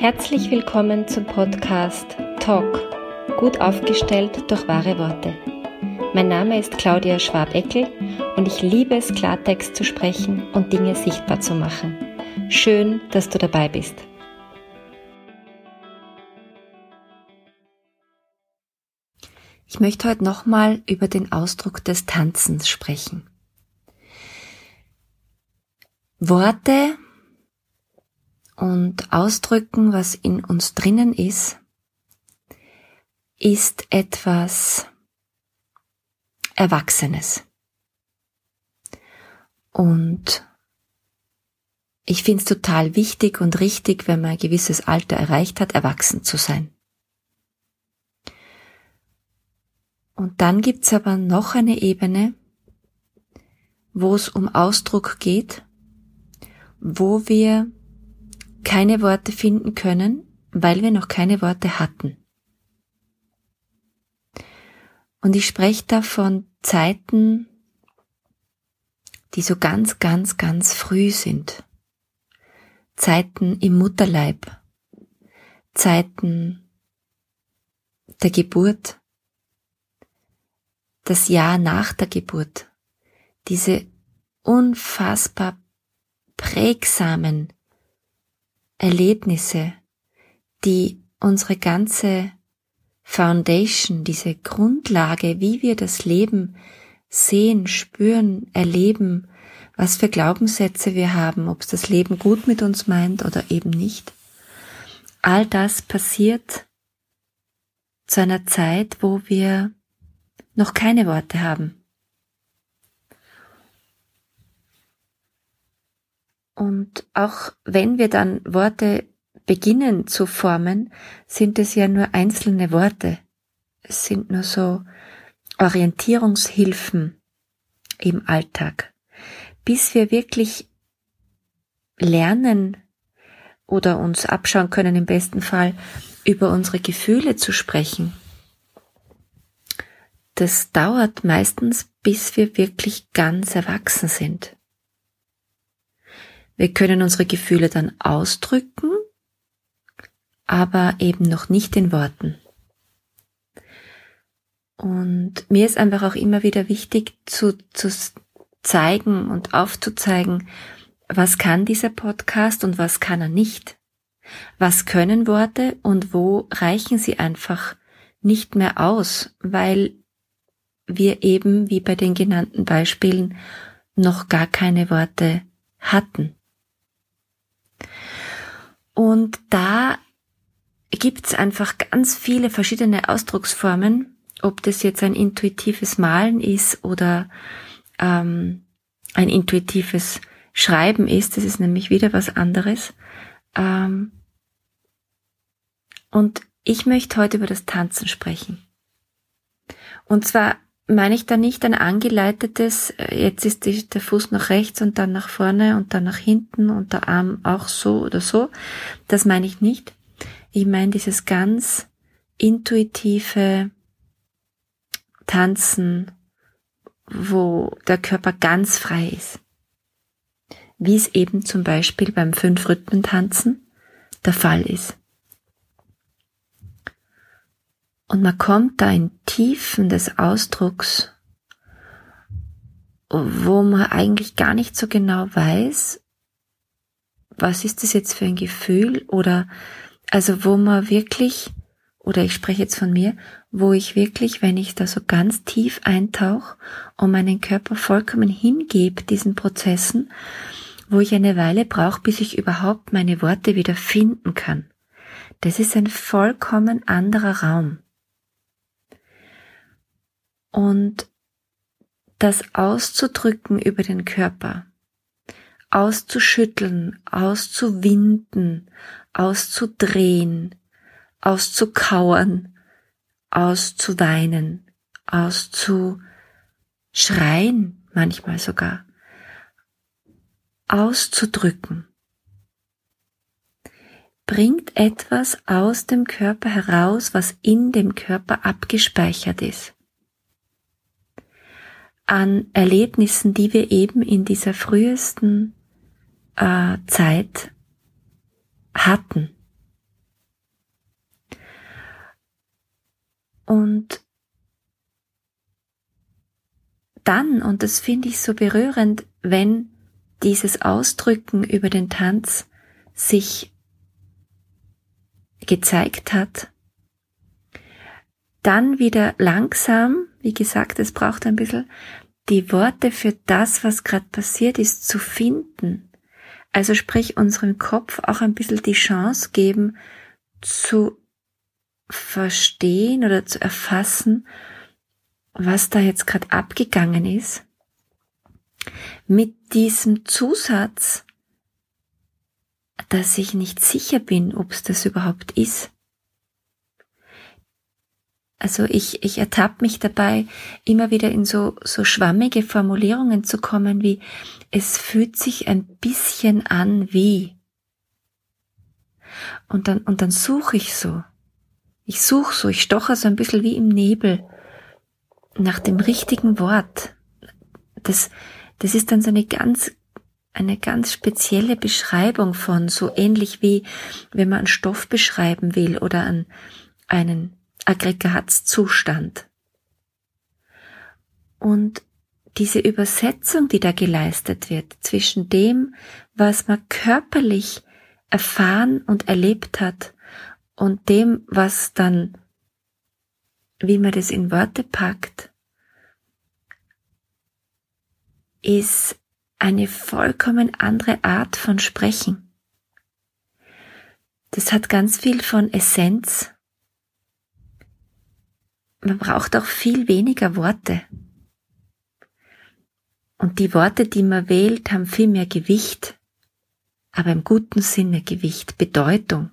Herzlich willkommen zum Podcast Talk, gut aufgestellt durch wahre Worte. Mein Name ist Claudia Schwabeckel und ich liebe es, Klartext zu sprechen und Dinge sichtbar zu machen. Schön, dass du dabei bist. Ich möchte heute nochmal über den Ausdruck des Tanzens sprechen. Worte und ausdrücken, was in uns drinnen ist, ist etwas Erwachsenes. Und ich finde es total wichtig und richtig, wenn man ein gewisses Alter erreicht hat, erwachsen zu sein. Und dann gibt's aber noch eine Ebene, wo es um Ausdruck geht, wo wir keine Worte finden können, weil wir noch keine Worte hatten. Und ich spreche da von Zeiten, die so ganz, ganz, ganz früh sind. Zeiten im Mutterleib, Zeiten der Geburt, das Jahr nach der Geburt, diese unfassbar prägsamen Erlebnisse, die unsere ganze Foundation, diese Grundlage, wie wir das Leben sehen, spüren, erleben, was für Glaubenssätze wir haben, ob es das Leben gut mit uns meint oder eben nicht. All das passiert zu einer Zeit, wo wir noch keine Worte haben. Und auch wenn wir dann Worte beginnen zu formen, sind es ja nur einzelne Worte. Es sind nur so Orientierungshilfen im Alltag. Bis wir wirklich lernen oder uns abschauen können im besten Fall über unsere Gefühle zu sprechen. Das dauert meistens, bis wir wirklich ganz erwachsen sind. Wir können unsere Gefühle dann ausdrücken, aber eben noch nicht in Worten. Und mir ist einfach auch immer wieder wichtig zu, zu zeigen und aufzuzeigen, was kann dieser Podcast und was kann er nicht. Was können Worte und wo reichen sie einfach nicht mehr aus, weil wir eben, wie bei den genannten Beispielen, noch gar keine Worte hatten. Und da gibt's einfach ganz viele verschiedene Ausdrucksformen, ob das jetzt ein intuitives Malen ist oder ähm, ein intuitives Schreiben ist, das ist nämlich wieder was anderes. Ähm, und ich möchte heute über das Tanzen sprechen. Und zwar meine ich da nicht ein angeleitetes, äh, jetzt ist der Fuß nach rechts und dann nach vorne und dann nach hinten und der Arm auch so oder so. Das meine ich nicht. Ich meine dieses ganz intuitive Tanzen, wo der Körper ganz frei ist. Wie es eben zum Beispiel beim Fünf-Rhythmen-Tanzen der Fall ist. Und man kommt da in Tiefen des Ausdrucks, wo man eigentlich gar nicht so genau weiß, was ist das jetzt für ein Gefühl oder also wo man wirklich, oder ich spreche jetzt von mir, wo ich wirklich, wenn ich da so ganz tief eintauche und meinen Körper vollkommen hingebe diesen Prozessen, wo ich eine Weile brauche, bis ich überhaupt meine Worte wieder finden kann. Das ist ein vollkommen anderer Raum. Und das auszudrücken über den Körper, auszuschütteln, auszuwinden, auszudrehen, auszukauern, auszuweinen, auszuschreien, manchmal sogar, auszudrücken, bringt etwas aus dem Körper heraus, was in dem Körper abgespeichert ist an Erlebnissen, die wir eben in dieser frühesten äh, Zeit hatten. Und dann, und das finde ich so berührend, wenn dieses Ausdrücken über den Tanz sich gezeigt hat, dann wieder langsam wie gesagt, es braucht ein bisschen, die Worte für das, was gerade passiert ist, zu finden. Also sprich unserem Kopf auch ein bisschen die Chance geben, zu verstehen oder zu erfassen, was da jetzt gerade abgegangen ist. Mit diesem Zusatz, dass ich nicht sicher bin, ob es das überhaupt ist. Also ich, ich ertappe mich dabei, immer wieder in so, so schwammige Formulierungen zu kommen, wie es fühlt sich ein bisschen an wie. Und dann, und dann suche ich so. Ich suche so, ich stoche so ein bisschen wie im Nebel nach dem richtigen Wort. Das, das ist dann so eine ganz, eine ganz spezielle Beschreibung von, so ähnlich wie wenn man einen Stoff beschreiben will oder einen, einen Aggregatzustand. Und diese Übersetzung, die da geleistet wird zwischen dem, was man körperlich erfahren und erlebt hat und dem, was dann, wie man das in Worte packt, ist eine vollkommen andere Art von Sprechen. Das hat ganz viel von Essenz man braucht auch viel weniger Worte. Und die Worte, die man wählt, haben viel mehr Gewicht, aber im guten Sinne Gewicht, Bedeutung.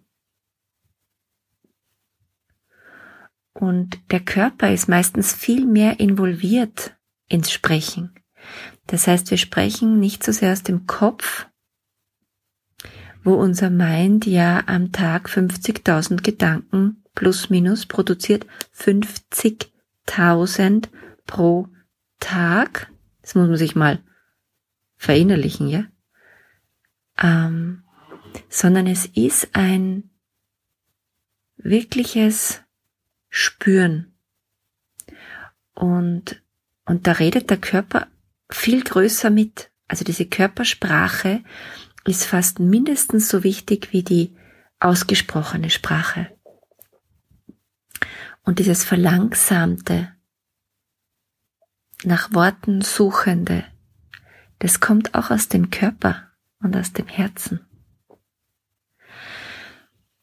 Und der Körper ist meistens viel mehr involviert ins Sprechen. Das heißt, wir sprechen nicht so sehr aus dem Kopf, wo unser Mind ja am Tag 50.000 Gedanken plus minus produziert 50.000 pro Tag. Das muss man sich mal verinnerlichen, ja? Ähm, sondern es ist ein wirkliches Spüren. Und, und da redet der Körper viel größer mit. Also diese Körpersprache ist fast mindestens so wichtig wie die ausgesprochene Sprache. Und dieses verlangsamte, nach Worten suchende, das kommt auch aus dem Körper und aus dem Herzen.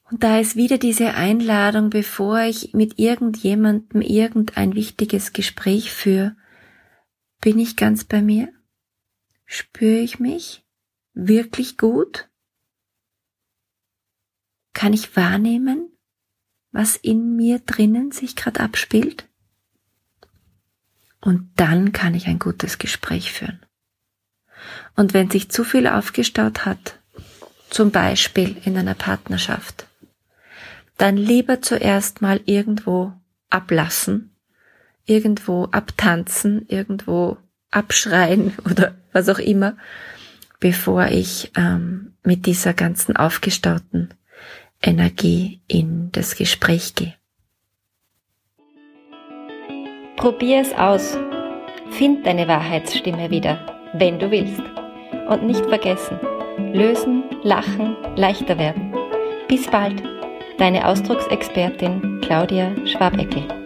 Und da ist wieder diese Einladung, bevor ich mit irgendjemandem irgendein wichtiges Gespräch führe, bin ich ganz bei mir? Spüre ich mich wirklich gut? Kann ich wahrnehmen, was in mir drinnen sich gerade abspielt. Und dann kann ich ein gutes Gespräch führen. Und wenn sich zu viel aufgestaut hat, zum Beispiel in einer Partnerschaft, dann lieber zuerst mal irgendwo ablassen, irgendwo abtanzen, irgendwo abschreien oder was auch immer, bevor ich ähm, mit dieser ganzen aufgestauten Energie in das Gespräch gehe. Probier es aus. Find deine Wahrheitsstimme wieder, wenn du willst. Und nicht vergessen, lösen, lachen, leichter werden. Bis bald, deine Ausdrucksexpertin Claudia Schwabeckel.